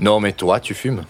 Non, mais toi, tu fumes.